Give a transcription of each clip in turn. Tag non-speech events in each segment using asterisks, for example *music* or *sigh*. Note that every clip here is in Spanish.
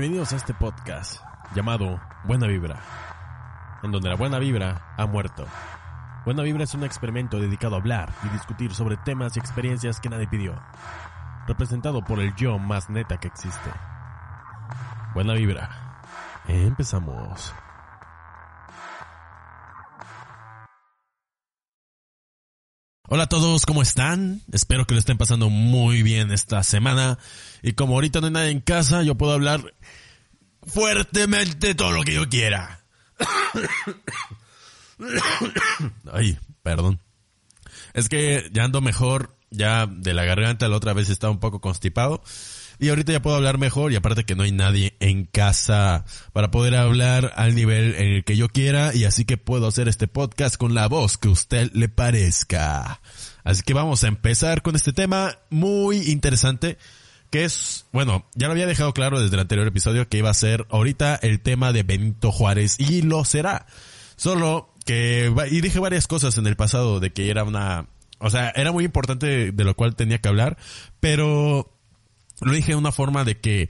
Bienvenidos a este podcast llamado Buena Vibra, en donde la buena vibra ha muerto. Buena Vibra es un experimento dedicado a hablar y discutir sobre temas y experiencias que nadie pidió, representado por el yo más neta que existe. Buena Vibra. Empezamos. Hola a todos, ¿cómo están? Espero que lo estén pasando muy bien esta semana. Y como ahorita no hay nadie en casa, yo puedo hablar fuertemente todo lo que yo quiera. Ay, perdón. Es que ya ando mejor, ya de la garganta la otra vez estaba un poco constipado. Y ahorita ya puedo hablar mejor y aparte que no hay nadie en casa para poder hablar al nivel en el que yo quiera y así que puedo hacer este podcast con la voz que usted le parezca. Así que vamos a empezar con este tema muy interesante que es, bueno, ya lo había dejado claro desde el anterior episodio que iba a ser ahorita el tema de Benito Juárez y lo será. Solo que, y dije varias cosas en el pasado de que era una, o sea, era muy importante de lo cual tenía que hablar, pero lo dije de una forma de que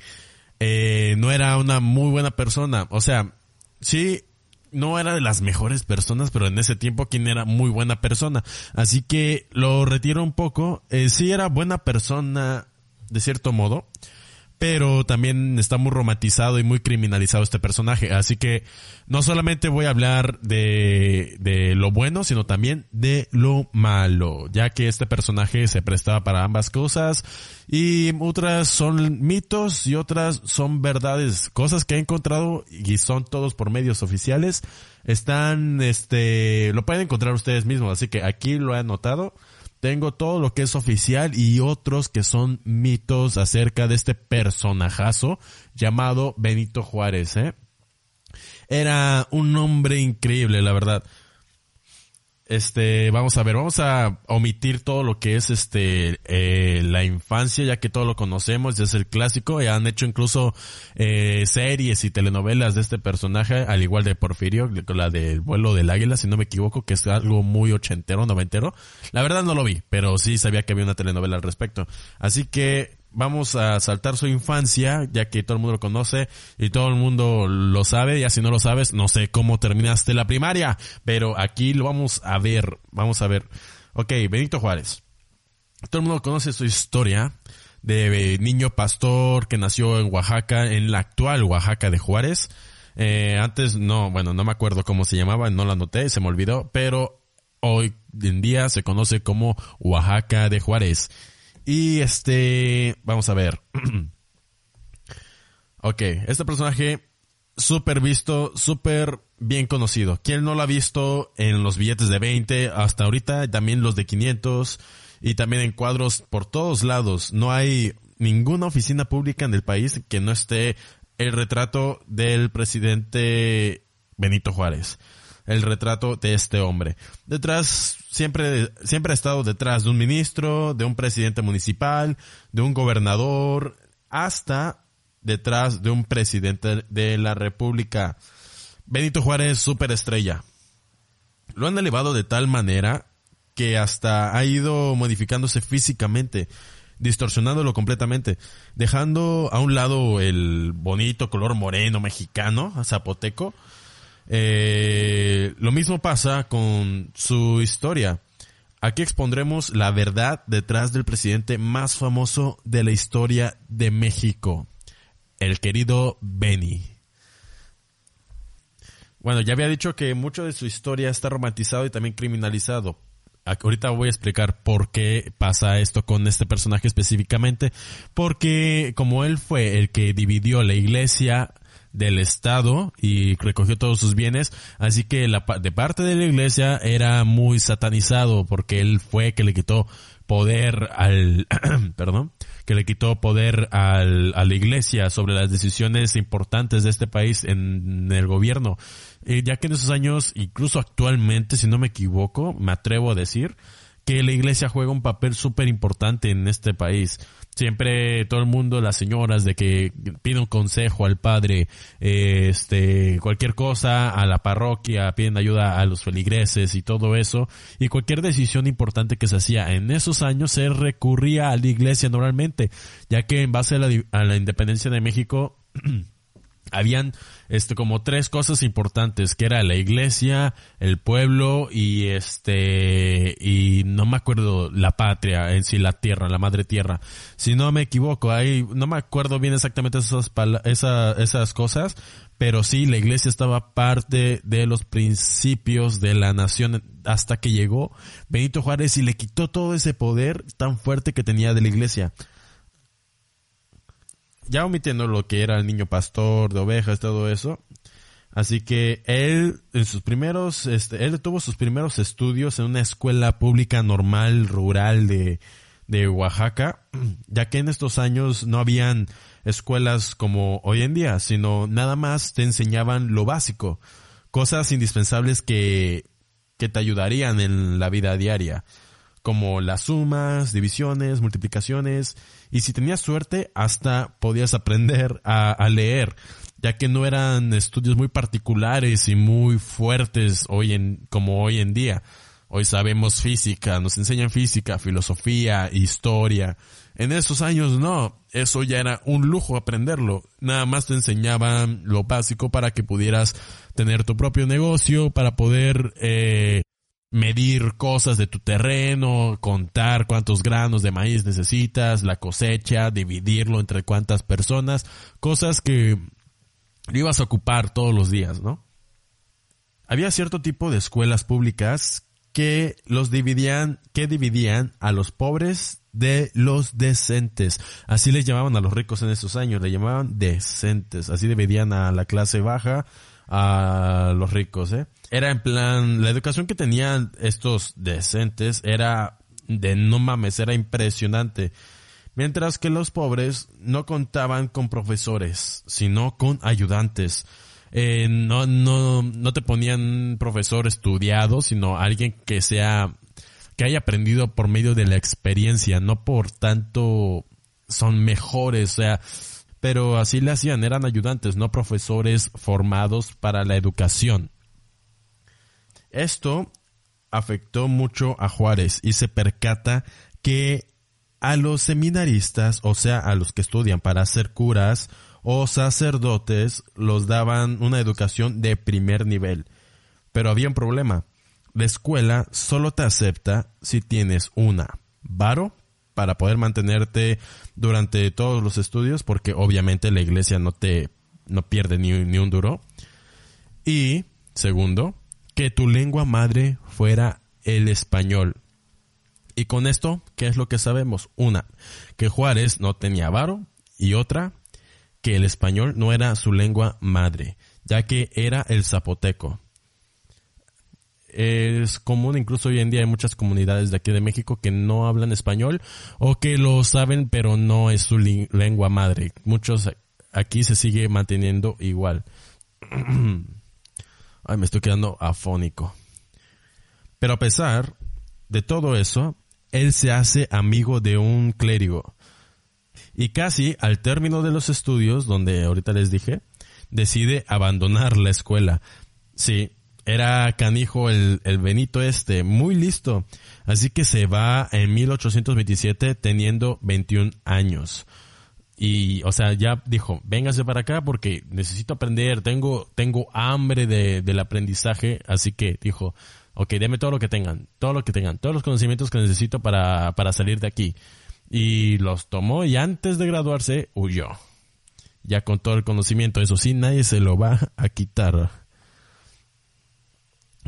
eh, no era una muy buena persona. O sea, sí, no era de las mejores personas, pero en ese tiempo quien era muy buena persona. Así que lo retiro un poco. Eh, sí era buena persona de cierto modo, pero también está muy romantizado y muy criminalizado este personaje. Así que no solamente voy a hablar de, de lo bueno, sino también de lo malo, ya que este personaje se prestaba para ambas cosas y otras son mitos y otras son verdades, cosas que he encontrado y son todos por medios oficiales. Están, este, lo pueden encontrar ustedes mismos, así que aquí lo he anotado tengo todo lo que es oficial y otros que son mitos acerca de este personajazo llamado Benito Juárez, ¿eh? Era un hombre increíble, la verdad. Este, vamos a ver, vamos a omitir todo lo que es este, eh, la infancia, ya que todo lo conocemos, ya es el clásico, y han hecho incluso, eh, series y telenovelas de este personaje, al igual de Porfirio, la del vuelo del águila, si no me equivoco, que es algo muy ochentero, noventero. La verdad no lo vi, pero sí sabía que había una telenovela al respecto. Así que, vamos a saltar su infancia, ya que todo el mundo lo conoce y todo el mundo lo sabe, y si no lo sabes, no sé cómo terminaste la primaria, pero aquí lo vamos a ver, vamos a ver. Ok, Benito Juárez. Todo el mundo conoce su historia de niño pastor que nació en Oaxaca, en la actual Oaxaca de Juárez. Eh, antes no, bueno, no me acuerdo cómo se llamaba, no la anoté, se me olvidó, pero hoy en día se conoce como Oaxaca de Juárez. Y este, vamos a ver. *clears throat* ok, este personaje súper visto, súper bien conocido. ¿Quién no lo ha visto en los billetes de 20 hasta ahorita? También los de 500 y también en cuadros por todos lados. No hay ninguna oficina pública en el país que no esté el retrato del presidente Benito Juárez el retrato de este hombre. Detrás, siempre, siempre ha estado detrás de un ministro, de un presidente municipal, de un gobernador, hasta detrás de un presidente de la República. Benito Juárez, superestrella. Lo han elevado de tal manera que hasta ha ido modificándose físicamente, distorsionándolo completamente, dejando a un lado el bonito color moreno mexicano, zapoteco, eh, lo mismo pasa con su historia. Aquí expondremos la verdad detrás del presidente más famoso de la historia de México, el querido Benny. Bueno, ya había dicho que mucho de su historia está romantizado y también criminalizado. Ahorita voy a explicar por qué pasa esto con este personaje específicamente. Porque como él fue el que dividió la iglesia del Estado y recogió todos sus bienes, así que la, de parte de la iglesia era muy satanizado porque él fue que le quitó poder al, *clears throat* perdón, que le quitó poder al, a la iglesia sobre las decisiones importantes de este país en, el gobierno. Eh, ya que en esos años, incluso actualmente, si no me equivoco, me atrevo a decir, que la iglesia juega un papel súper importante en este país. Siempre todo el mundo, las señoras, de que piden un consejo al padre, este, cualquier cosa a la parroquia, piden ayuda a los feligreses y todo eso. Y cualquier decisión importante que se hacía en esos años se recurría a la iglesia normalmente, ya que en base a la independencia de México, *clears throat* habían este como tres cosas importantes que era la iglesia el pueblo y este y no me acuerdo la patria en sí la tierra la madre tierra. Si no me equivoco ahí no me acuerdo bien exactamente esas esas, esas cosas pero sí la iglesia estaba parte de los principios de la nación hasta que llegó Benito Juárez y le quitó todo ese poder tan fuerte que tenía de la iglesia ya omitiendo lo que era el niño pastor de ovejas, todo eso. Así que él, en sus primeros, este, él tuvo sus primeros estudios en una escuela pública normal, rural de, de Oaxaca, *clears throat* ya que en estos años no habían escuelas como hoy en día, sino nada más te enseñaban lo básico, cosas indispensables que, que te ayudarían en la vida diaria como las sumas, divisiones, multiplicaciones, y si tenías suerte, hasta podías aprender a, leer, ya que no eran estudios muy particulares y muy fuertes hoy en, como hoy en día. Hoy sabemos física, nos enseñan física, filosofía, historia. En esos años no, eso ya era un lujo aprenderlo. Nada más te enseñaban lo básico para que pudieras tener tu propio negocio, para poder eh, medir cosas de tu terreno, contar cuántos granos de maíz necesitas, la cosecha, dividirlo entre cuántas personas, cosas que ibas a ocupar todos los días, ¿no? Había cierto tipo de escuelas públicas que los dividían, que dividían a los pobres de los decentes. Así les llamaban a los ricos en esos años, le llamaban decentes. Así dividían a la clase baja a los ricos, ¿eh? Era en plan, la educación que tenían estos decentes era de no mames, era impresionante. Mientras que los pobres no contaban con profesores, sino con ayudantes. Eh, no, no, no te ponían profesor estudiado, sino alguien que sea, que haya aprendido por medio de la experiencia, no por tanto son mejores, o sea, pero así le hacían, eran ayudantes, no profesores formados para la educación. Esto afectó mucho a Juárez y se percata que a los seminaristas, o sea, a los que estudian para ser curas o sacerdotes, los daban una educación de primer nivel. Pero había un problema. La escuela solo te acepta si tienes una, varo para poder mantenerte durante todos los estudios, porque obviamente la iglesia no te, no pierde ni, ni un duro. Y, segundo, que tu lengua madre fuera el español. Y con esto, ¿qué es lo que sabemos? Una, que Juárez no tenía varo y otra, que el español no era su lengua madre, ya que era el zapoteco es común, incluso hoy en día hay muchas comunidades de aquí de México que no hablan español o que lo saben pero no es su lengua madre. Muchos aquí se sigue manteniendo igual. *clears throat* Ay, me estoy quedando afónico. Pero a pesar de todo eso, él se hace amigo de un clérigo. Y casi al término de los estudios, donde ahorita les dije, decide abandonar la escuela. Sí, era canijo el, el Benito este, muy listo. Así que se va en 1827 teniendo 21 años. Y, o sea, ya dijo, véngase para acá porque necesito aprender, tengo, tengo hambre de, del aprendizaje, así que dijo, ok, deme todo lo que tengan, todo lo que tengan, todos los conocimientos que necesito para, para salir de aquí. Y los tomó y antes de graduarse huyó. Ya con todo el conocimiento, eso sí, nadie se lo va a quitar.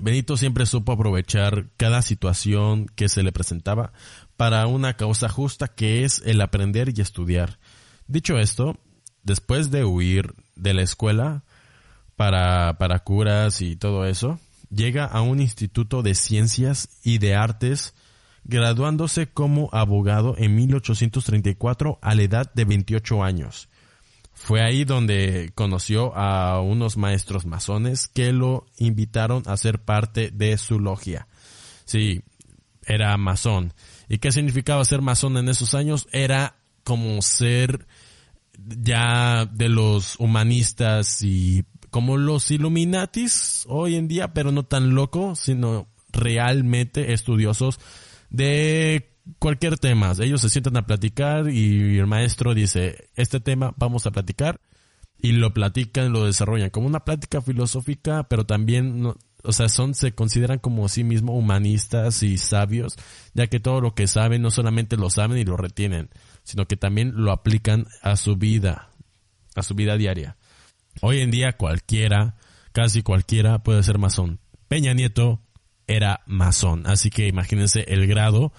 Benito siempre supo aprovechar cada situación que se le presentaba para una causa justa que es el aprender y estudiar. Dicho esto, después de huir de la escuela para, para curas y todo eso, llega a un instituto de ciencias y de artes, graduándose como abogado en 1834 a la edad de 28 años. Fue ahí donde conoció a unos maestros masones que lo invitaron a ser parte de su logia. Sí, era masón. ¿Y qué significaba ser masón en esos años? Era como ser ya de los humanistas y como los Illuminatis hoy en día, pero no tan loco, sino realmente estudiosos de cualquier tema. Ellos se sientan a platicar y el maestro dice, este tema vamos a platicar y lo platican, lo desarrollan como una plática filosófica, pero también, o sea, son, se consideran como sí mismos humanistas y sabios, ya que todo lo que saben no solamente lo saben y lo retienen, sino que también lo aplican a su vida, a su vida diaria. Hoy en día cualquiera, casi cualquiera puede ser masón. Peña Nieto era masón, así que imagínense el grado,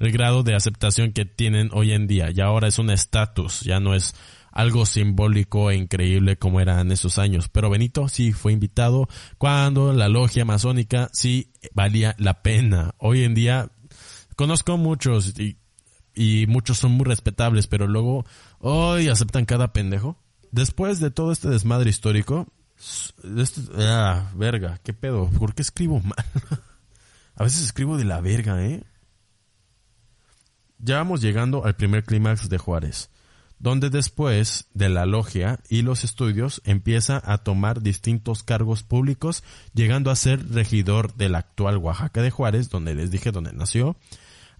el grado de aceptación que tienen hoy en día. Y ahora es un estatus, ya no es algo simbólico e increíble como era en esos años. Pero Benito sí fue invitado cuando la logia masónica sí valía la pena. Hoy en día conozco muchos y, muchos son muy respetables, pero luego hoy aceptan cada pendejo después de todo este desmadre histórico, este, ah, verga, qué pedo, ¿por qué escribo mal? *laughs* A veces escribo de la verga, ¿eh? Ya vamos llegando al primer clímax de Juárez, donde después de la logia y los estudios empieza a tomar distintos cargos públicos, llegando a ser regidor del actual Oaxaca de Juárez, donde les dije donde nació,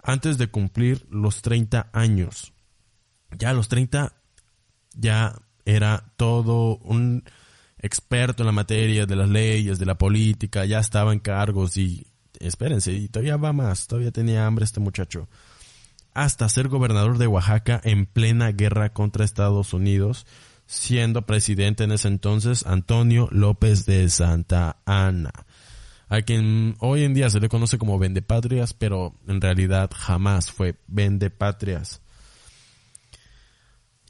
antes de cumplir los 30 años. Ya a los 30 ya era todo un experto en la materia de las leyes, de la política, ya estaba en cargos y espérense, y todavía va más, todavía tenía hambre este muchacho. Hasta ser gobernador de Oaxaca en plena guerra contra Estados Unidos, siendo presidente en ese entonces Antonio López de Santa Ana, a quien hoy en día se le conoce como Vendepatrias, pero en realidad jamás fue Vendepatrias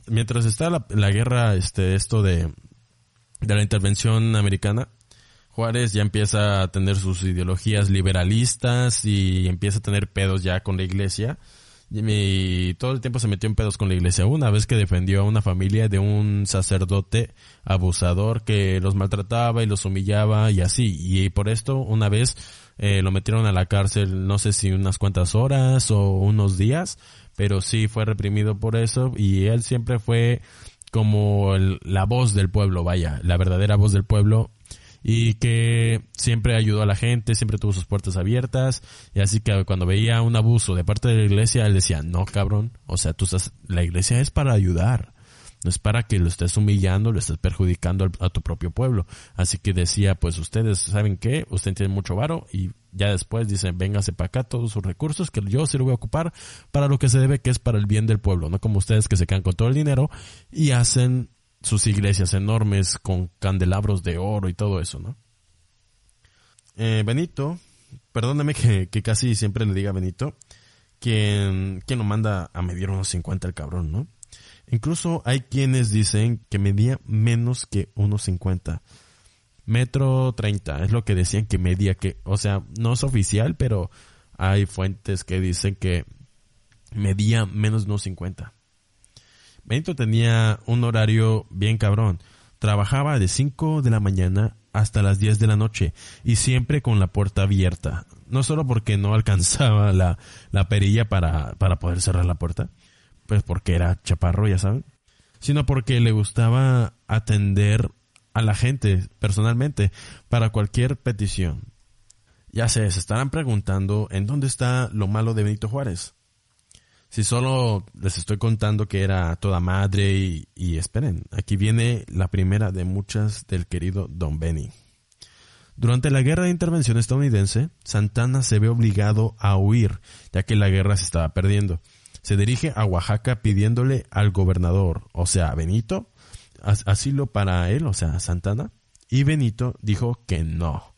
mientras está la, guerra, este, esto de, de la intervención americana, Juárez ya empieza a tener sus ideologías liberalistas y empieza a tener pedos ya con la iglesia. Y todo el tiempo se metió en pedos con la iglesia. Una vez que defendió a una familia de un sacerdote abusador que los maltrataba y los humillaba y así. Y por esto, una vez eh, lo metieron a la cárcel, no sé si unas cuantas horas o unos días, pero sí fue reprimido por eso y él siempre fue como la voz del pueblo, vaya, la verdadera voz del pueblo y que siempre ayudó a la gente, siempre tuvo sus puertas abiertas y así que cuando veía un abuso de parte de la iglesia, él decía, no cabrón, o sea, tú estás, la iglesia es para ayudar, no es para que lo estés humillando, lo estés perjudicando a tu propio pueblo. Así que decía, pues ustedes saben qué, usted tiene mucho varo y ya después dicen, véngase para acá todos sus recursos que yo se lo voy a ocupar para lo que se debe, que es para el bien del pueblo, no como ustedes que se quedan con todo el dinero y hacen sus iglesias enormes con candelabros de oro y todo eso, ¿no? Eh, Benito, perdóneme que, casi siempre le diga Benito, quien, quien lo manda a medir unos 50 el cabrón, ¿no? Incluso hay quienes dicen que medía menos que unos 50. Metro 30 es lo que decían que medía que, o sea, no es oficial, pero hay fuentes que dicen que medía menos de unos 50. Benito tenía un horario bien cabrón. Trabajaba de 5 de la mañana hasta las 10 de la noche y siempre con la puerta abierta. No solo porque no alcanzaba la, la perilla para, para poder cerrar la puerta, pues porque era chaparro, ya saben, sino porque le gustaba atender a la gente personalmente para cualquier petición. Ya sé, se estarán preguntando en dónde está lo malo de Benito Juárez. Si solo les estoy contando que era toda madre y, y esperen, aquí viene la primera de muchas del querido Don Benny. Durante la guerra de intervención estadounidense, Santana se ve obligado a huir, ya que la guerra se estaba perdiendo se dirige a Oaxaca pidiéndole al gobernador, o sea, Benito, asilo para él, o sea, Santana, y Benito dijo que no.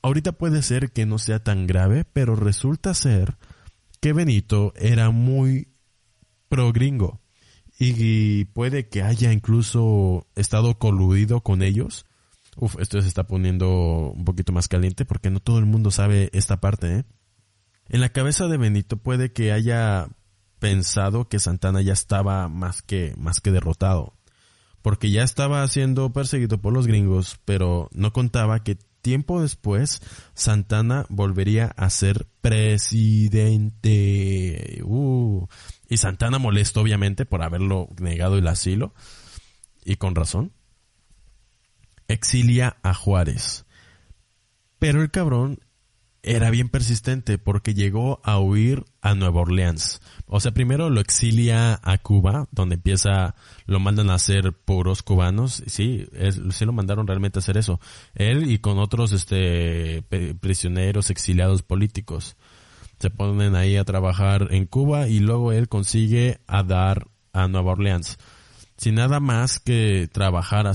Ahorita puede ser que no sea tan grave, pero resulta ser que Benito era muy pro gringo y puede que haya incluso estado coludido con ellos. Uf, esto se está poniendo un poquito más caliente porque no todo el mundo sabe esta parte, ¿eh? En la cabeza de Benito puede que haya pensado que Santana ya estaba más que, más que derrotado. Porque ya estaba siendo perseguido por los gringos, pero no contaba que tiempo después Santana volvería a ser presidente. Uh. Y Santana molesto obviamente por haberlo negado el asilo. Y con razón. Exilia a Juárez. Pero el cabrón era bien persistente porque llegó a huir a Nueva Orleans. O sea, primero lo exilia a Cuba, donde empieza, lo mandan a hacer puros cubanos. Sí, sí lo mandaron realmente a hacer eso. Él y con otros, este, prisioneros exiliados políticos. Se ponen ahí a trabajar en Cuba y luego él consigue a dar a Nueva Orleans. Sin nada más que trabajar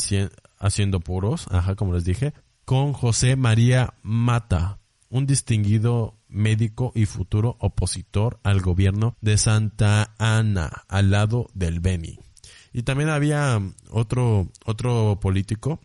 haciendo puros, ajá, como les dije, con José María Mata, un distinguido médico y futuro opositor al gobierno de Santa Ana, al lado del Beni. Y también había otro, otro político,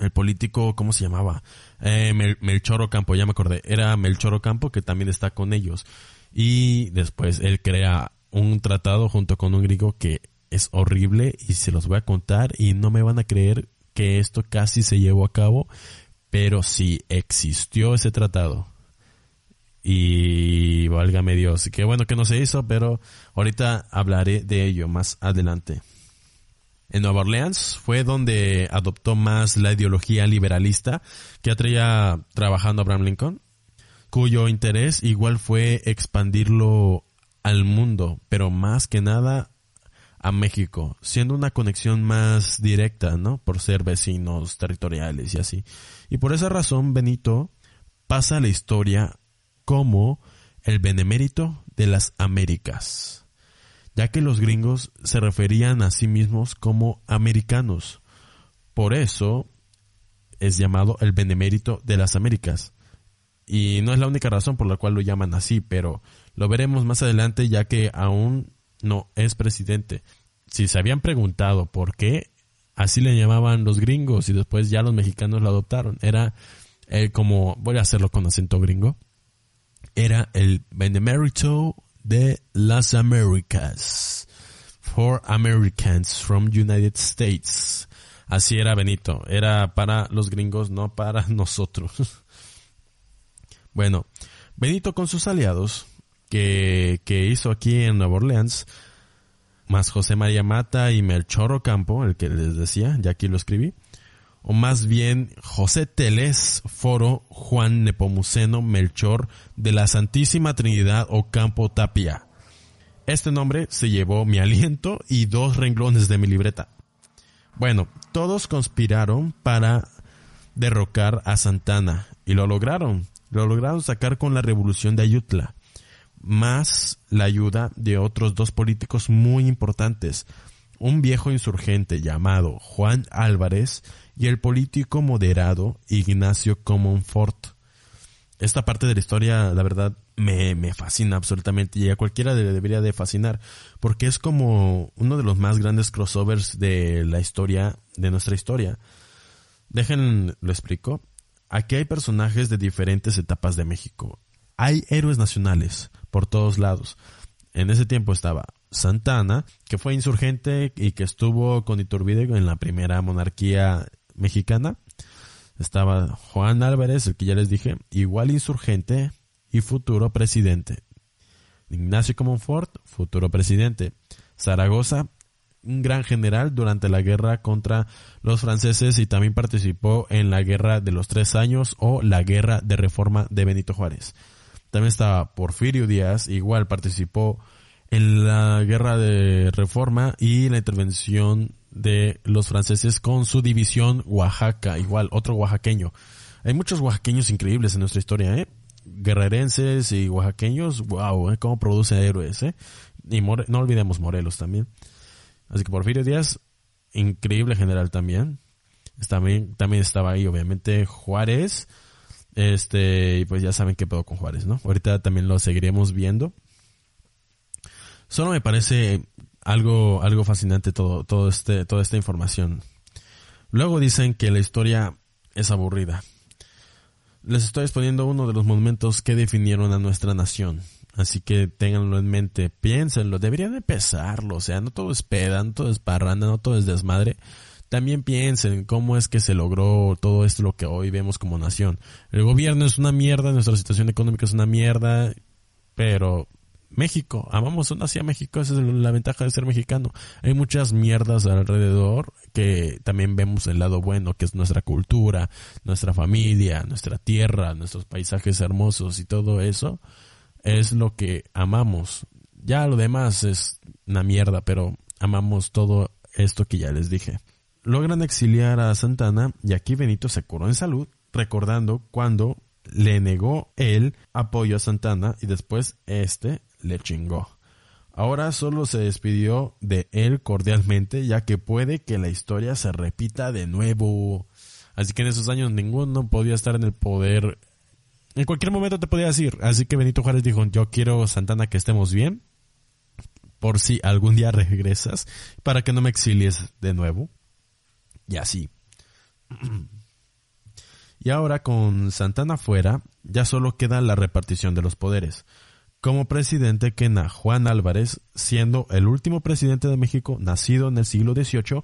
el político, ¿cómo se llamaba? Eh, Melchor Ocampo, ya me acordé, era Melchor Ocampo que también está con ellos. Y después él crea un tratado junto con un griego que es horrible y se los voy a contar y no me van a creer que esto casi se llevó a cabo pero sí existió ese tratado. Y válgame Dios, qué bueno que no se hizo, pero ahorita hablaré de ello más adelante. En Nueva Orleans fue donde adoptó más la ideología liberalista que atraía trabajando Abraham Lincoln, cuyo interés igual fue expandirlo al mundo, pero más que nada a México, siendo una conexión más directa, ¿no? Por ser vecinos territoriales y así. Y por esa razón Benito pasa a la historia como el benemérito de las Américas, ya que los gringos se referían a sí mismos como americanos. Por eso es llamado el benemérito de las Américas. Y no es la única razón por la cual lo llaman así, pero lo veremos más adelante ya que aún no es presidente. Si se habían preguntado por qué, así le llamaban los gringos y después ya los mexicanos lo adoptaron. Era eh, como, voy a hacerlo con acento gringo, era el Benemérito de las Américas. For Americans from United States. Así era Benito. Era para los gringos, no para *laughs* nosotros. bueno, Benito con sus aliados que, hizo aquí en Nueva Orleans, más José María Mata y Melchor Ocampo, el que les decía, ya aquí lo escribí, o más bien José Teles, Foro, Juan Nepomuceno, Melchor, de la Santísima Trinidad Ocampo Tapia. Este nombre se llevó mi aliento y dos renglones de mi libreta. Bueno, todos conspiraron para derrocar a Santana y lo lograron. Lo lograron sacar con la revolución de Ayutla más la ayuda de otros dos políticos muy importantes, un viejo insurgente llamado Juan Álvarez y el político moderado Ignacio Comonfort. Esta parte de la historia, la verdad, me, me fascina absolutamente y a cualquiera le debería de fascinar porque es como uno de los más grandes crossovers de la historia, de nuestra historia. Dejen, lo explico. Aquí hay personajes de diferentes etapas de México. Hay héroes nacionales, por todos lados. En ese tiempo estaba Santana, que fue insurgente y que estuvo con Iturbide en la primera monarquía mexicana. Estaba Juan Álvarez, el que ya les dije, igual insurgente y futuro presidente. Ignacio Comonfort, futuro presidente. Zaragoza, un gran general durante la guerra contra los franceses y también participó en la guerra de los tres años o la guerra de reforma de Benito Juárez. También estaba Porfirio Díaz, igual participó en la guerra de reforma y la intervención de los franceses con su división Oaxaca, igual otro oaxaqueño. Hay muchos oaxaqueños increíbles en nuestra historia, ¿eh? Guerrerenses y oaxaqueños, wow, ¿eh? cómo produce héroes, ¿eh? Y no olvidemos Morelos también. Así que Porfirio Díaz, increíble general también. También, también estaba ahí, obviamente, Juárez, este, y pues ya saben qué pedo con Juárez, ¿no? Ahorita también lo seguiremos viendo. Solo me parece algo, algo fascinante todo, todo este, toda esta información. Luego dicen que la historia es aburrida. Les estoy exponiendo uno de los monumentos que definieron a nuestra nación. Así que ténganlo en mente, piénsenlo, deberían empezarlo, o sea, no todo es peda, no todo es parranda, no todo es desmadre. También piensen cómo es que se logró todo esto lo que hoy vemos como nación. El gobierno es una mierda, nuestra situación económica es una mierda, pero México, amamos nací a México, esa es la ventaja de ser mexicano. Hay muchas mierdas alrededor que también vemos el lado bueno, que es nuestra cultura, nuestra familia, nuestra tierra, nuestros paisajes hermosos y todo eso es lo que amamos. Ya lo demás es una mierda, pero amamos todo esto que ya les dije. Logran exiliar a Santana y aquí Benito se curó en salud, recordando cuando le negó el apoyo a Santana y después este le chingó. Ahora solo se despidió de él cordialmente, ya que puede que la historia se repita de nuevo. Así que en esos años ninguno podía estar en el poder. En cualquier momento te podía decir. Así que Benito Juárez dijo, yo quiero Santana que estemos bien. Por si algún día regresas. Para que no me exilies de nuevo. Y así. Y ahora con Santana fuera, ya solo queda la repartición de los poderes como presidente queda Juan Álvarez, siendo el último presidente de México nacido en el siglo XVIII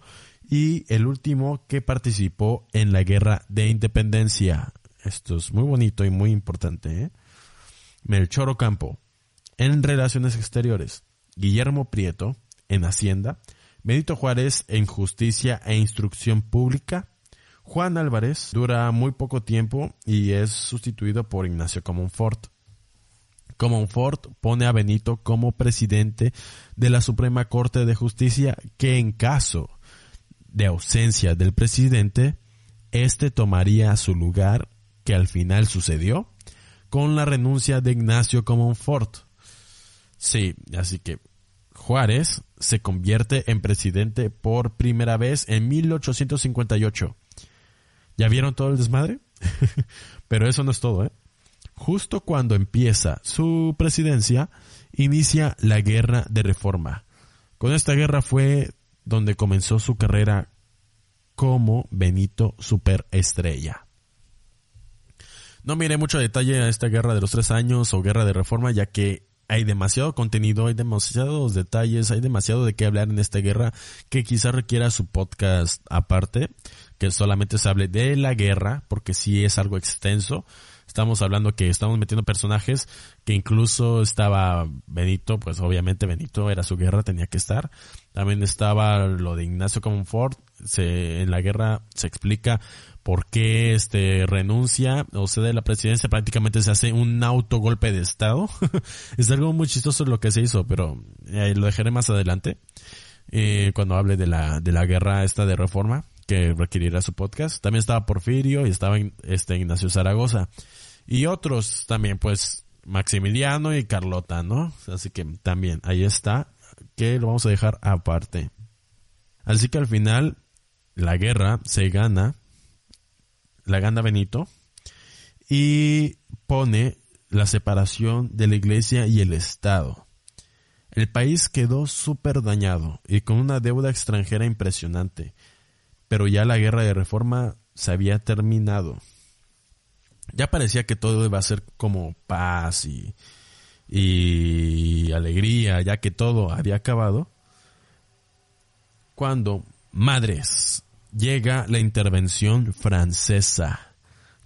y el último que participó en la Guerra de Independencia. Esto es muy bonito y muy importante. ¿eh? Melchor Ocampo, en Relaciones Exteriores. Guillermo Prieto, en Hacienda. Benito Juárez, en Justicia e Instrucción Pública. Juan Álvarez dura muy poco tiempo y es sustituido por Ignacio Comonfort. Comonfort pone a Benito como presidente de la Suprema Corte de Justicia que en caso de ausencia del presidente, éste tomaría su lugar que al final sucedió con la renuncia de Ignacio Comonfort. Sí, así que Juárez se convierte en presidente por primera vez en 1858. ¿Ya vieron todo el desmadre? *laughs* Pero eso no es todo, ¿eh? justo cuando empieza su presidencia, inicia la guerra de reforma. Con esta guerra fue donde comenzó su carrera como Benito Superestrella. No mire mucho detalle a esta guerra de los tres años o guerra de reforma, ya que hay demasiado contenido, hay demasiados detalles, hay demasiado de qué hablar en esta guerra que quizá requiera su podcast aparte, que solamente se hable de la guerra, porque sí es algo extenso. Estamos hablando que estamos metiendo personajes que incluso estaba Benito, pues obviamente Benito era su guerra, tenía que estar. También estaba lo de Ignacio Comonfort, se, en la guerra se explica por qué este renuncia o cede la presidencia, prácticamente se hace un autogolpe de estado. *laughs* es algo muy chistoso lo que se hizo, pero eh, lo dejaré más adelante. Eh, cuando hable de la, de la guerra esta de reforma que requerirá su podcast. También estaba Porfirio y estaba este Ignacio Zaragoza. Y otros también, pues, Maximiliano y Carlota, ¿no? Así que también, ahí está, que lo vamos a dejar aparte. Así que al final, la guerra se gana, la gana Benito, y pone la separación de la iglesia y el Estado. El país quedó súper dañado y con una deuda extranjera impresionante, pero ya la guerra de reforma se había terminado ya parecía que todo iba a ser como paz y, y alegría, ya que todo había acabado, cuando, madres, llega la intervención francesa,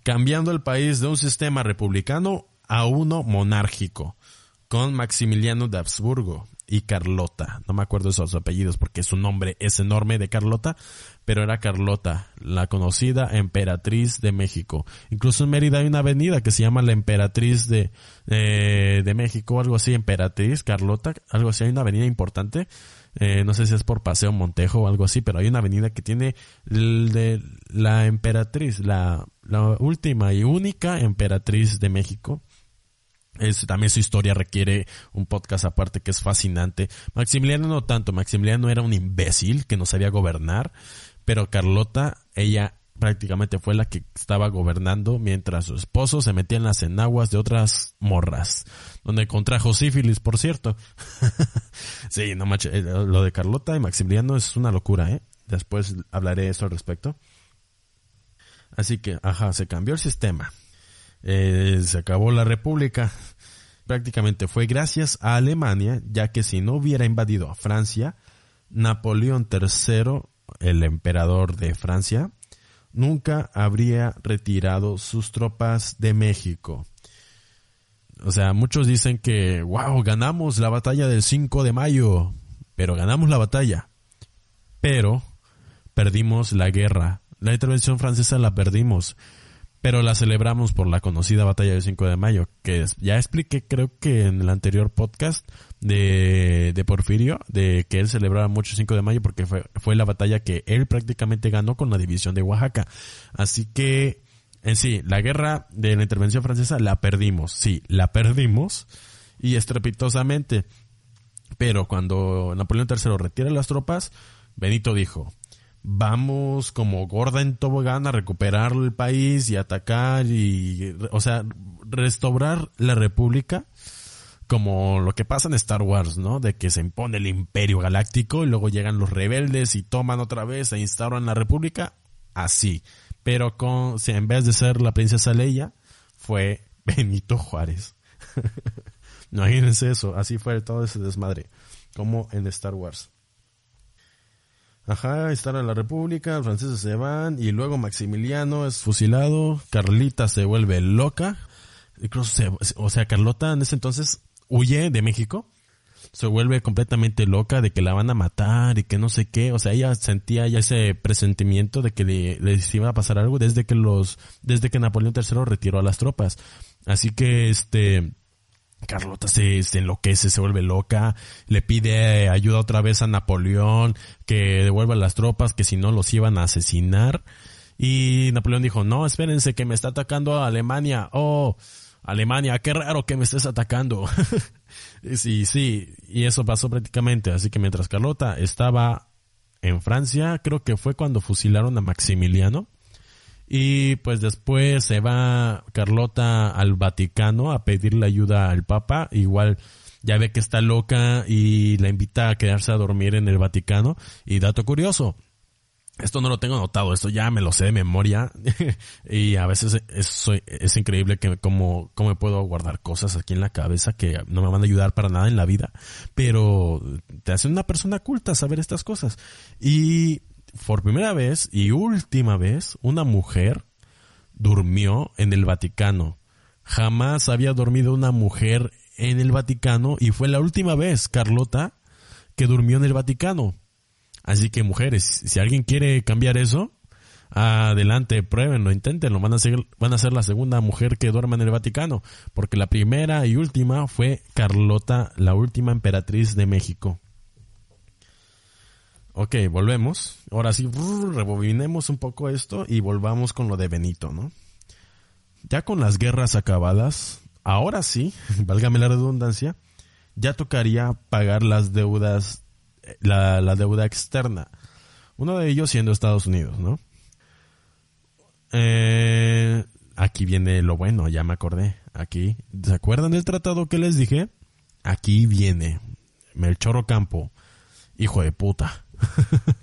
cambiando el país de un sistema republicano a uno monárquico, con Maximiliano de Habsburgo y Carlota. No me acuerdo de sus apellidos porque su nombre es enorme de Carlota, pero era Carlota, la conocida emperatriz de México. Incluso en Mérida hay una avenida que se llama la emperatriz de, eh, de México, algo así, emperatriz, Carlota, algo así, hay una avenida importante. Eh, no sé si es por Paseo Montejo o algo así, pero hay una avenida que tiene de la emperatriz, la, la última y única emperatriz de México es, también su historia requiere un podcast aparte que es fascinante. Maximiliano no tanto, Maximiliano era un imbécil que no sabía gobernar, pero Carlota, ella prácticamente fue la que estaba gobernando mientras su esposo se metía en las enaguas de otras morras, donde contrajo sífilis, por cierto. *laughs* sí, no macho, eh, lo de Carlota y Maximiliano es una locura, ¿eh? Después hablaré eso al respecto. Así que, ajá, se cambió el sistema. Eh, se acabó la república. Prácticamente fue gracias a Alemania, ya que si no hubiera invadido a Francia, Napoleón III, el emperador de Francia, nunca habría retirado sus tropas de México. O sea, muchos dicen que, wow, ganamos la batalla del 5 de mayo, pero ganamos la batalla, pero perdimos la guerra. La intervención francesa la perdimos pero la celebramos por la conocida batalla del 5 de mayo, que ya expliqué creo que en el anterior podcast de, de Porfirio, de que él celebraba mucho el 5 de mayo porque fue, fue la batalla que él prácticamente ganó con la división de Oaxaca. Así que, en sí, la guerra de la intervención francesa la perdimos, sí, la perdimos y estrepitosamente. Pero cuando Napoleón III retira las tropas, Benito dijo, vamos como gorda en tobogán a recuperar el país y atacar y, o sea, restaurar la república como lo que pasa en Star Wars, ¿no? De que se impone el imperio galáctico y luego llegan los rebeldes y toman otra vez e instauran la república, así. Pero con, si en vez de ser la princesa Leia, fue *laughs* Benito Juárez. *laughs* Imagínense eso, así fue todo ese desmadre, como en Star Wars. Ajá, en la República, los franceses se van y luego Maximiliano es fusilado, Carlita se vuelve loca, o sea, Carlota en ese entonces huye de México, se vuelve completamente loca de que la van a matar y que no sé qué, o sea, ella sentía ya ese presentimiento de que le, les iba a pasar algo desde que los, desde que Napoleón III retiró a las tropas. Así que este, Carlota se, se, enloquece, se vuelve loca, le pide ayuda otra vez a Napoleón, que devuelva las tropas, que si no los iban a asesinar. Y Napoleón dijo, no, espérense que me está atacando a Alemania. Oh, Alemania, qué raro que me estés atacando. *laughs* sí, sí, y eso pasó prácticamente. Así que mientras Carlota estaba en Francia, creo que fue cuando fusilaron a Maximiliano. Y pues después se va Carlota al Vaticano a pedirle ayuda al Papa. Igual ya ve que está loca y la invita a quedarse a dormir en el Vaticano. Y dato curioso, esto no lo tengo anotado, esto ya me lo sé de memoria *laughs* y a veces es, es increíble que puedo guardar cosas aquí en la cabeza que no me van a ayudar para nada en la vida, pero te hace una persona culta saber estas cosas. Y por primera vez y última vez, una mujer durmió en el Vaticano. Jamás había dormido una mujer en el Vaticano y fue la última vez, Carlota, que durmió en el Vaticano. Así que mujeres, si alguien quiere cambiar eso, adelante, pruébenlo, inténtenlo. Van a ser, van a ser la segunda mujer que duerma en el Vaticano, porque la primera y última fue Carlota, la última emperatriz de México. Ok, volvemos. Ahora sí, rebobinemos un poco esto y volvamos con lo de Benito, ¿no? Ya con las guerras acabadas, ahora sí, *laughs* válgame la redundancia, ya tocaría pagar las deudas, la, deuda externa. Uno de ellos siendo Estados Unidos, ¿no? Eh, aquí viene lo bueno, ya me acordé. Aquí, ¿se acuerdan del tratado que les dije? Aquí viene. Melchor Ocampo, hijo de puta. *laughs*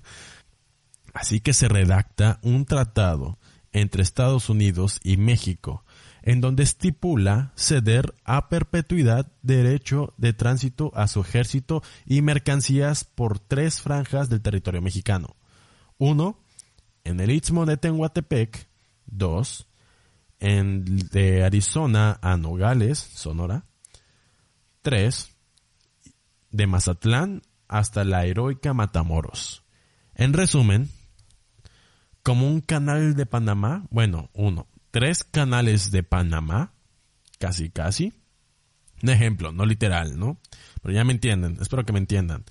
Así que se redacta un tratado entre Estados Unidos y México, en donde estipula ceder a perpetuidad derecho de tránsito a su ejército y mercancías por tres franjas del territorio mexicano. Uno, en el Istmo de Tehuantepec. Dos, en de Arizona a Nogales, Sonora. Tres, de Mazatlán hasta la heroica Matamoros. En resumen, como un canal de Panamá, bueno, uno, tres canales de Panamá, casi casi. Un ejemplo, no literal, ¿no? Pero ya me entienden, espero que me entiendan.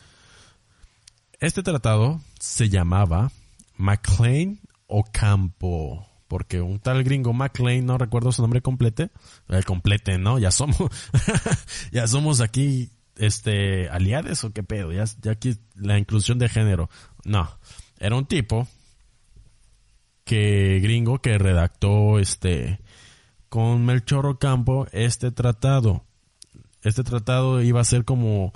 Este tratado se llamaba McLean Ocampo, porque un tal gringo McLean, no recuerdo su nombre completo, el complete, ¿no? Ya somos, *laughs* ya somos aquí este, aliades o qué pedo, ya, ya aquí la inclusión de género. No, era un tipo que gringo que redactó este con Melchor Ocampo este tratado. Este tratado iba a ser como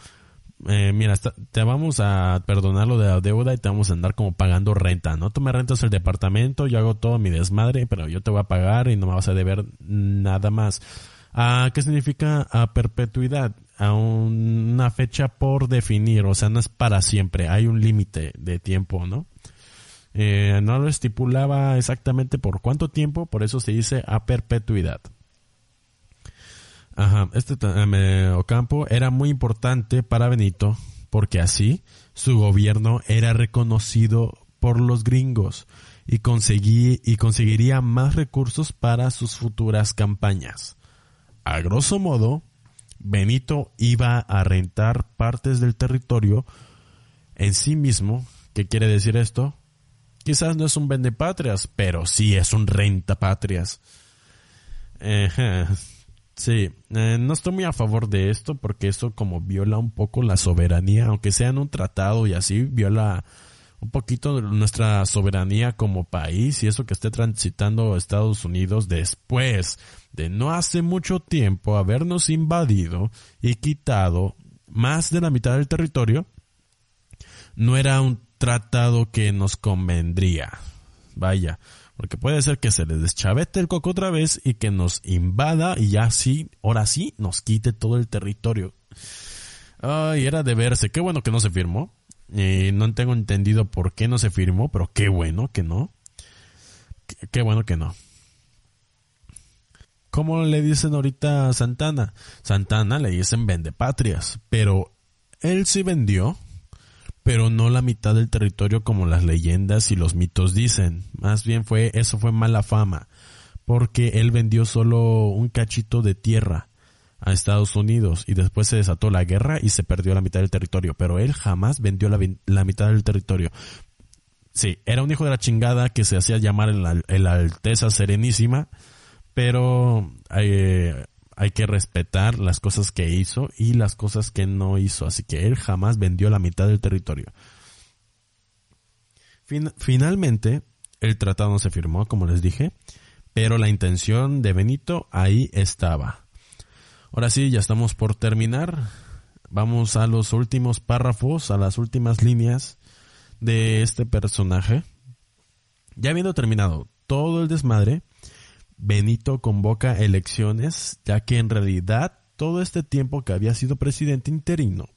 eh, mira, te vamos a perdonar lo de la deuda y te vamos a andar como pagando renta, ¿no? Tú me rentas el departamento, yo hago todo mi desmadre, pero yo te voy a pagar y no me vas a deber nada más. ¿A ¿Qué significa a perpetuidad? A una fecha por definir, o sea, no es para siempre, hay un límite de tiempo, ¿no? Eh, no lo estipulaba exactamente por cuánto tiempo, por eso se dice a perpetuidad. Ajá, este eh, Ocampo era muy importante para Benito porque así su gobierno era reconocido por los gringos y, y conseguiría más recursos para sus futuras campañas. A grosso modo, Benito iba a rentar partes del territorio en sí mismo. ¿Qué quiere decir esto? Quizás no es un vendepatrias, pero sí es un rentapatrias. Eh, Sí, no estoy muy a favor de esto porque eso como viola un poco la soberanía, aunque sea en un tratado y así, viola un poquito nuestra soberanía como país y eso que esté transitando Estados Unidos después de no hace mucho tiempo habernos invadido y quitado más de la mitad del territorio, no era un tratado que nos convendría. Vaya, porque puede ser que se les deschavete el coco otra vez y que nos invada y ya sí, ahora sí, nos quite todo el territorio. Ay, era de verse. Qué bueno que no se firmó. y no tengo entendido por qué no se firmó, pero qué bueno que no. Qué, bueno que no. ¿Cómo le dicen ahorita a Santana? Santana le dicen vende patrias, pero él sí vendió pero no la mitad del territorio como las leyendas y los mitos dicen. Más bien fue, eso fue mala fama, porque él vendió solo un cachito de tierra a Estados Unidos y después se desató la guerra y se perdió la mitad del territorio, pero él jamás vendió la, mitad del territorio. Sí, era un hijo de la chingada que se hacía llamar el, Alteza Serenísima, pero eh, hay que respetar las cosas que hizo y las cosas que no hizo. Así que él jamás vendió la mitad del territorio. finalmente, el tratado no se firmó, como les dije, pero la intención de Benito ahí estaba. Ahora sí, ya estamos por terminar. Vamos a los últimos párrafos, a las últimas líneas de este personaje. Ya habiendo terminado todo el desmadre, Benito convoca elecciones, ya que en realidad todo este tiempo que había sido presidente interino,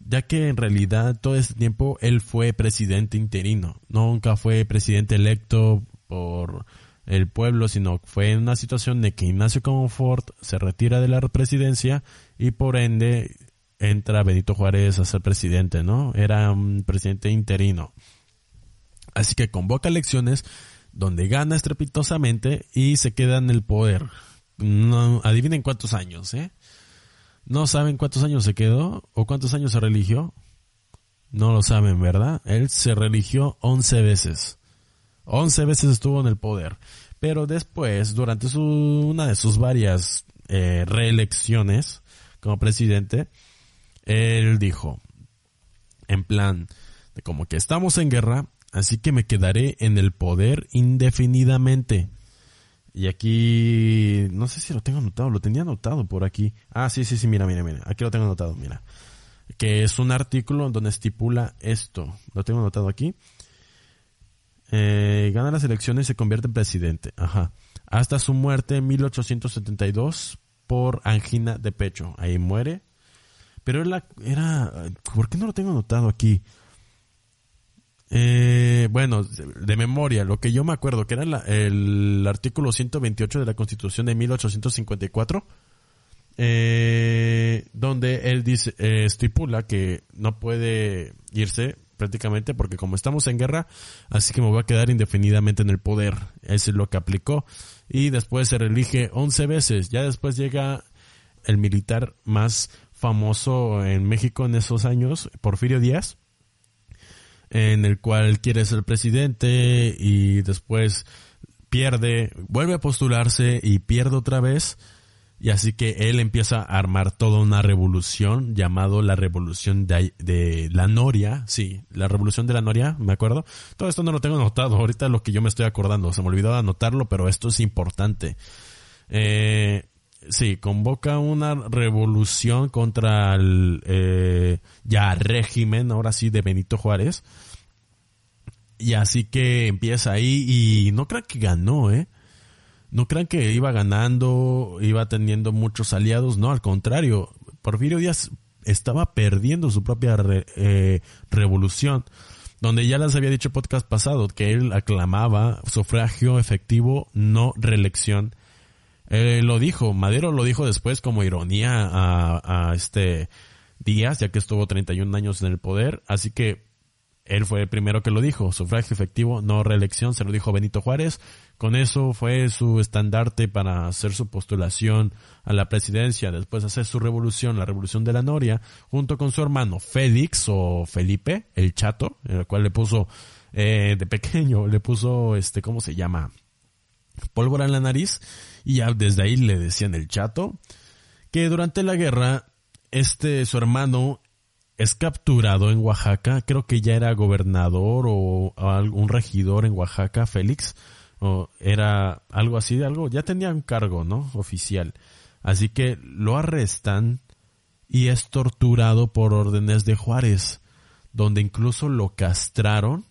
ya que en realidad todo este tiempo él fue presidente interino, nunca fue presidente electo por el pueblo, sino fue en una situación de que Ignacio Comfort se retira de la presidencia y por ende entra Benito Juárez a ser presidente, ¿no? Era un presidente interino. Así que convoca elecciones donde gana estrepitosamente y se queda en el poder. No, adivinen cuántos años, ¿eh? ¿No saben cuántos años se quedó o cuántos años se religió? No lo saben, ¿verdad? Él se religió 11 veces. 11 veces estuvo en el poder. Pero después, durante una de sus varias eh, reelecciones como presidente, él dijo, en plan, de como que estamos en guerra, así que me quedaré en el poder indefinidamente. Y aquí, no sé si lo tengo anotado, lo tenía anotado por aquí. Ah, sí, sí, sí, mira, mira, mira, aquí lo tengo anotado, mira. Que es un artículo donde estipula esto. Lo tengo anotado aquí. Eh, gana las elecciones y se convierte en presidente. Ajá. Hasta su muerte en 1872 por angina de pecho. Ahí muere. Pero era, era, ¿por qué no lo tengo anotado aquí? Eh, bueno, de memoria, lo que yo me acuerdo, que era el artículo 128 de la Constitución de 1854, eh, donde él dice, eh, estipula que no puede irse prácticamente porque como estamos en guerra, así que me voy a quedar indefinidamente en el poder. Eso es lo que aplicó. Y después se reelige 11 veces. Ya después llega el militar más famoso en México en esos años, Porfirio Díaz en el cual quiere ser presidente y después pierde, vuelve a postularse y pierde otra vez Y así que él empieza a armar toda una revolución llamado la revolución de, de, la Noria. Sí, la revolución de la Noria, me acuerdo. Todo esto no lo tengo anotado. Ahorita lo que yo me estoy acordando. Se me olvidó anotarlo, pero esto es importante. Eh, sí, convoca una revolución contra el eh, ya régimen, ahora sí, de Benito Juárez. Y así que empieza ahí y no creo que ganó, ¿eh? No crean que iba ganando, iba teniendo muchos aliados, no, al contrario, Porfirio Díaz estaba perdiendo su propia eh, revolución, donde ya les había dicho podcast pasado que él aclamaba sufragio efectivo, no reelección. Eh, lo dijo, Madero lo dijo después como ironía a, este Díaz, ya que estuvo 31 años en el poder, así que él fue el primero que lo dijo, sufragio efectivo, no reelección, se lo dijo Benito Juárez. Con eso fue su estandarte para hacer su postulación a la presidencia, después hacer su revolución, la revolución de la Noria, junto con su hermano Félix o Felipe, el chato, el cual le puso, eh, de pequeño, le puso, este, ¿cómo se llama? Pólvora en la nariz, y ya desde ahí le decían el chato, que durante la guerra, este, su hermano es capturado en Oaxaca, creo que ya era gobernador o algún regidor en Oaxaca, Félix, o era algo así, algo, ya tenía un cargo, ¿no? Oficial. Así que lo arrestan y es torturado por órdenes de Juárez, donde incluso lo castraron,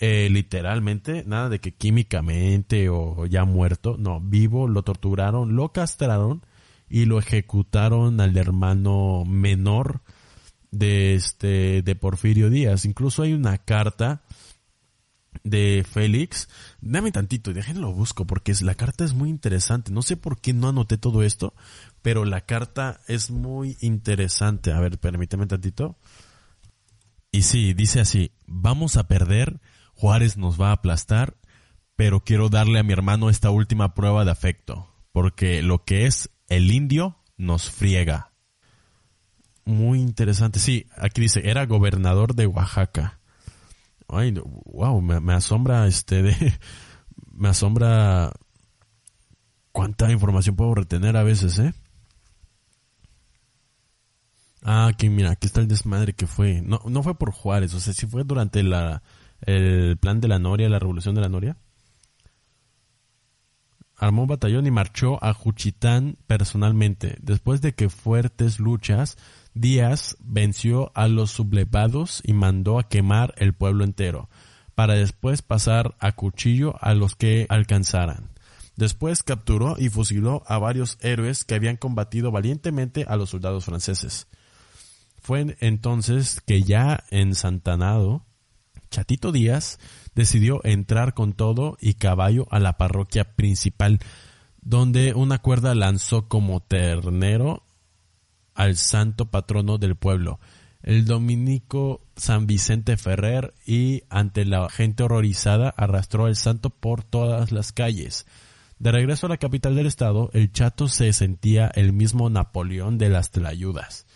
eh, literalmente, nada de que químicamente o ya muerto, no, vivo, lo torturaron, lo castraron y lo ejecutaron al hermano menor de este de Porfirio Díaz. Incluso hay una carta de Félix. Dame tantito, déjenlo busco porque la carta es muy interesante. No sé por qué no anoté todo esto, pero la carta es muy interesante. A ver, permíteme tantito. Y sí, dice así, vamos a perder, Juárez nos va a aplastar, pero quiero darle a mi hermano esta última prueba de afecto, porque lo que es el indio nos friega muy interesante. Sí, aquí dice, era gobernador de Oaxaca. Ay, wow, me, asombra este de, *laughs* me asombra cuánta información puedo retener a veces, ¿eh? Ah, aquí mira, aquí está el desmadre que fue. No, no fue por Juárez, o sea, sí fue durante la, el plan de la Noria, la revolución de la Noria. Armó un batallón y marchó a Juchitán personalmente. Después de que fuertes luchas, Díaz venció a los sublevados y mandó a quemar el pueblo entero, para después pasar a cuchillo a los que alcanzaran. Después capturó y fusiló a varios héroes que habían combatido valientemente a los soldados franceses. Fue entonces que ya ensantanado, Chatito Díaz decidió entrar con todo y caballo a la parroquia principal, donde una cuerda lanzó como ternero al santo patrono del pueblo, el dominico San Vicente Ferrer, y ante la gente horrorizada arrastró al santo por todas las calles. De regreso a la capital del estado, el chato se sentía el mismo Napoleón de las Tlayudas,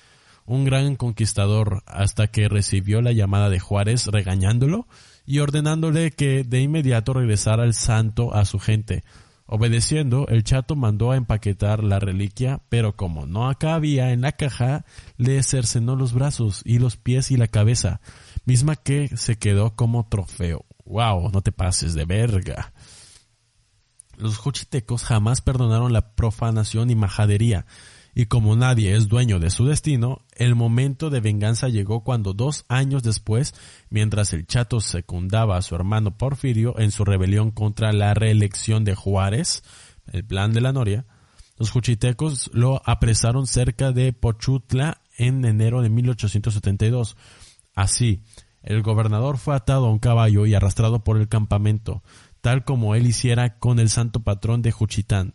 un gran conquistador, hasta que recibió la llamada de Juárez regañándolo y ordenándole que de inmediato regresara el santo a su gente, Obedeciendo, el chato mandó a empaquetar la reliquia, pero como no cabía en la caja, le cercenó los brazos y los pies y la cabeza, misma que se quedó como trofeo. ¡Wow! No te pases de verga. Los juchitecos jamás perdonaron la profanación y majadería, y como nadie es dueño de su destino, el momento de venganza llegó cuando dos años después, mientras el Chato secundaba a su hermano Porfirio en su rebelión contra la reelección de Juárez, el plan de la Noria, los juchitecos lo apresaron cerca de Pochutla en enero de 1872. Así, el gobernador fue atado a un caballo y arrastrado por el campamento, tal como él hiciera con el santo patrón de Juchitán.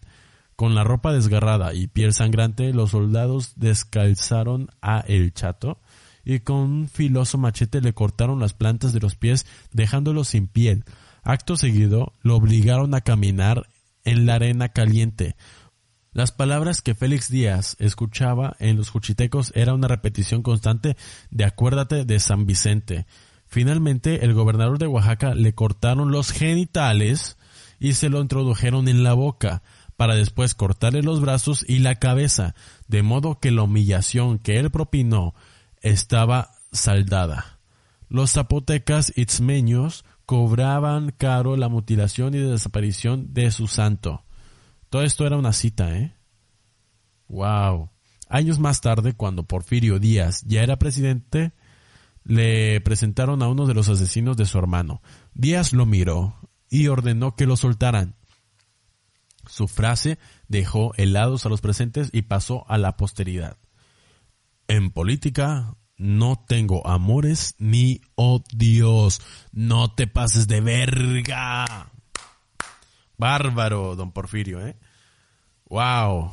Con la ropa desgarrada y piel sangrante, los soldados descalzaron a El Chato y con un filoso machete le cortaron las plantas de los pies dejándolo sin piel. Acto seguido, lo obligaron a caminar en la arena caliente. Las palabras que Félix Díaz escuchaba en los juchitecos era una repetición constante de acuérdate de San Vicente. Finalmente, el gobernador de Oaxaca le cortaron los genitales y se lo introdujeron en la boca para después cortarle los brazos y la cabeza, de modo que la humillación que él propinó estaba saldada. Los zapotecas itzmeños cobraban caro la mutilación y desaparición de su santo. Todo esto era una cita, ¿eh? Wow. Años más tarde, cuando Porfirio Díaz ya era presidente, le presentaron a uno de los asesinos de su hermano. Díaz lo miró y ordenó que lo soltaran. Su frase dejó helados a los presentes y pasó a la posteridad. En política no tengo amores ni odios. No te pases de verga. Bárbaro, don Porfirio, ¿eh? Wow.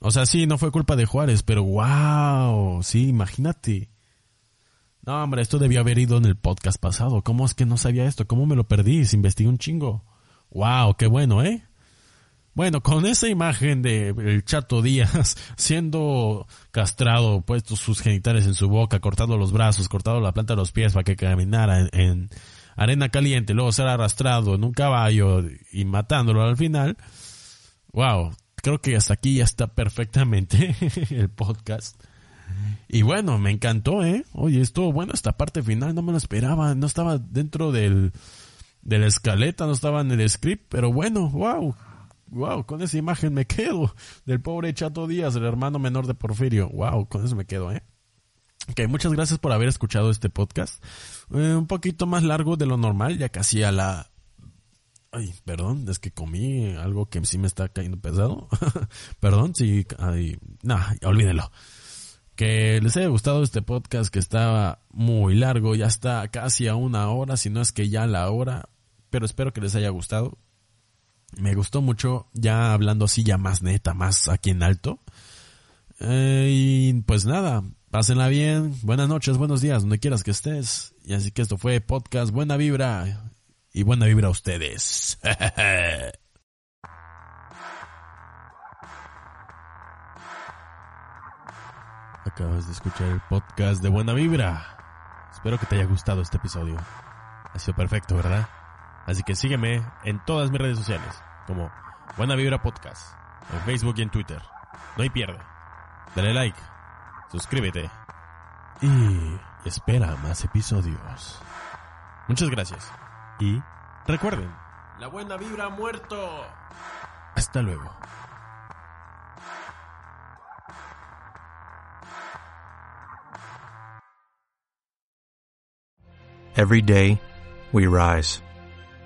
O sea, sí, no fue culpa de Juárez, pero wow. Sí, imagínate. No, hombre, esto debió haber ido en el podcast pasado. ¿Cómo es que no sabía esto? ¿Cómo me lo perdí? Se investigué un chingo. Wow, qué bueno, ¿eh? Bueno, con esa imagen de el Chato Díaz *laughs* siendo castrado, puesto sus genitales en su boca, cortando los brazos, cortando la planta de los pies para que caminara en, en arena caliente, luego ser arrastrado en un caballo y matándolo al final. Wow, creo que hasta aquí ya está perfectamente *laughs* el podcast. Y bueno, me encantó, ¿eh? Oye, estuvo bueno esta parte final, no me lo esperaba, no estaba dentro del, de la escaleta, no estaba en el script, pero bueno, wow, wow, con esa imagen me quedo del pobre Chato Díaz, el hermano menor de Porfirio, wow, con eso me quedo, ¿eh? Ok, muchas gracias por haber escuchado este podcast. Eh, un poquito más largo de lo normal, ya casi a la... Ay, perdón, es que comí algo que sí me está cayendo pesado. *laughs* perdón, sí, ay, nah, olvídenlo. Que les haya gustado este podcast que estaba muy largo, ya está casi a una hora, si no es que ya la hora, pero espero que les haya gustado. Me gustó mucho, ya hablando así, ya más neta, más aquí en alto. Eh, y pues nada, pásenla bien, buenas noches, buenos días, donde quieras que estés. Y así que esto fue podcast Buena Vibra. Y buena vibra a ustedes. *laughs* Acabas de escuchar el podcast de Buena Vibra. Espero que te haya gustado este episodio. Ha sido perfecto, ¿verdad? Así que sígueme en todas mis redes sociales, como Buena Vibra Podcast, en Facebook y en Twitter. No hay pierde. Dale like, suscríbete y espera más episodios. Muchas gracias. Y recuerden, la buena vibra ha muerto. Hasta luego. Every day, we rise,